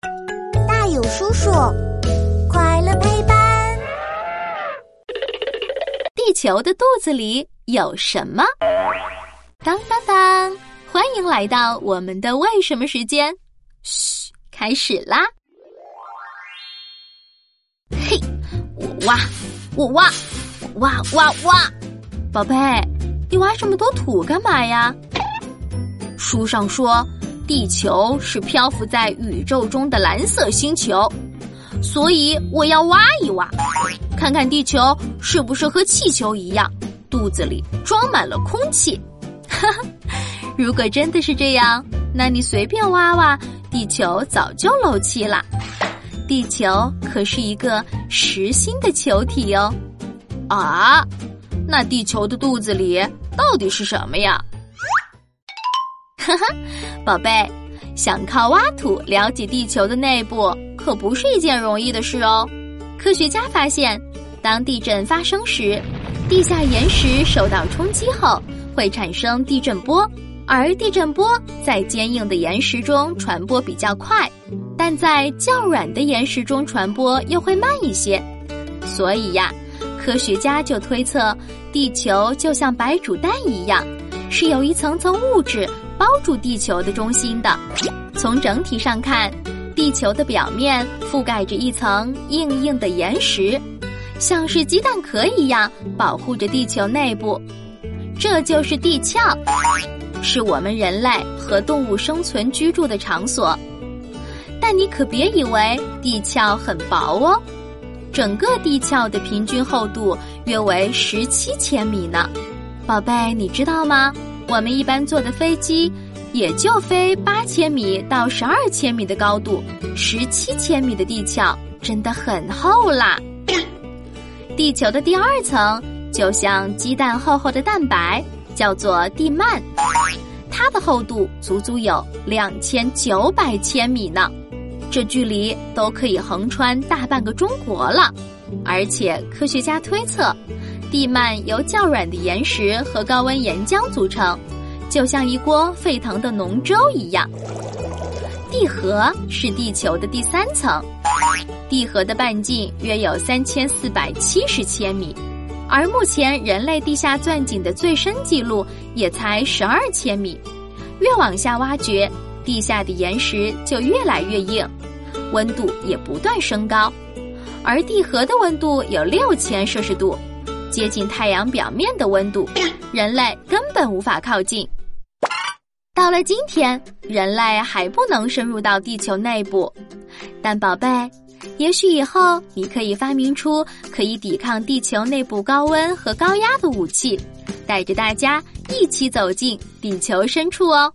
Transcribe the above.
大有叔叔，快乐陪伴。地球的肚子里有什么？当当当！欢迎来到我们的为什么时间。嘘，开始啦！嘿，我挖，我挖，我挖挖挖！宝贝，你挖这么多土干嘛呀？书上说，地球是漂浮在宇宙中的蓝色星球，所以我要挖一挖，看看地球是不是和气球一样，肚子里装满了空气。哈哈，如果真的是这样，那你随便挖挖，地球早就漏气了。地球可是一个实心的球体哦。啊，那地球的肚子里到底是什么呀？哈哈，宝贝，想靠挖土了解地球的内部，可不是一件容易的事哦。科学家发现，当地震发生时，地下岩石受到冲击后会产生地震波，而地震波在坚硬的岩石中传播比较快，但在较软的岩石中传播又会慢一些。所以呀，科学家就推测，地球就像白煮蛋一样，是有一层层物质。包住地球的中心的，从整体上看，地球的表面覆盖着一层硬硬的岩石，像是鸡蛋壳一样保护着地球内部。这就是地壳，是我们人类和动物生存居住的场所。但你可别以为地壳很薄哦，整个地壳的平均厚度约为十七千米呢。宝贝，你知道吗？我们一般坐的飞机，也就飞八千米到十二千米的高度，十七千米的地壳真的很厚啦。地球的第二层就像鸡蛋厚厚的蛋白，叫做地幔，它的厚度足足有两千九百千米呢，这距离都可以横穿大半个中国了。而且科学家推测。地幔由较软的岩石和高温岩浆组成，就像一锅沸腾的浓粥一样。地核是地球的第三层，地核的半径约有三千四百七十千米，而目前人类地下钻井的最深记录也才十二千米。越往下挖掘，地下的岩石就越来越硬，温度也不断升高，而地核的温度有六千摄氏度。接近太阳表面的温度，人类根本无法靠近。到了今天，人类还不能深入到地球内部，但宝贝，也许以后你可以发明出可以抵抗地球内部高温和高压的武器，带着大家一起走进地球深处哦。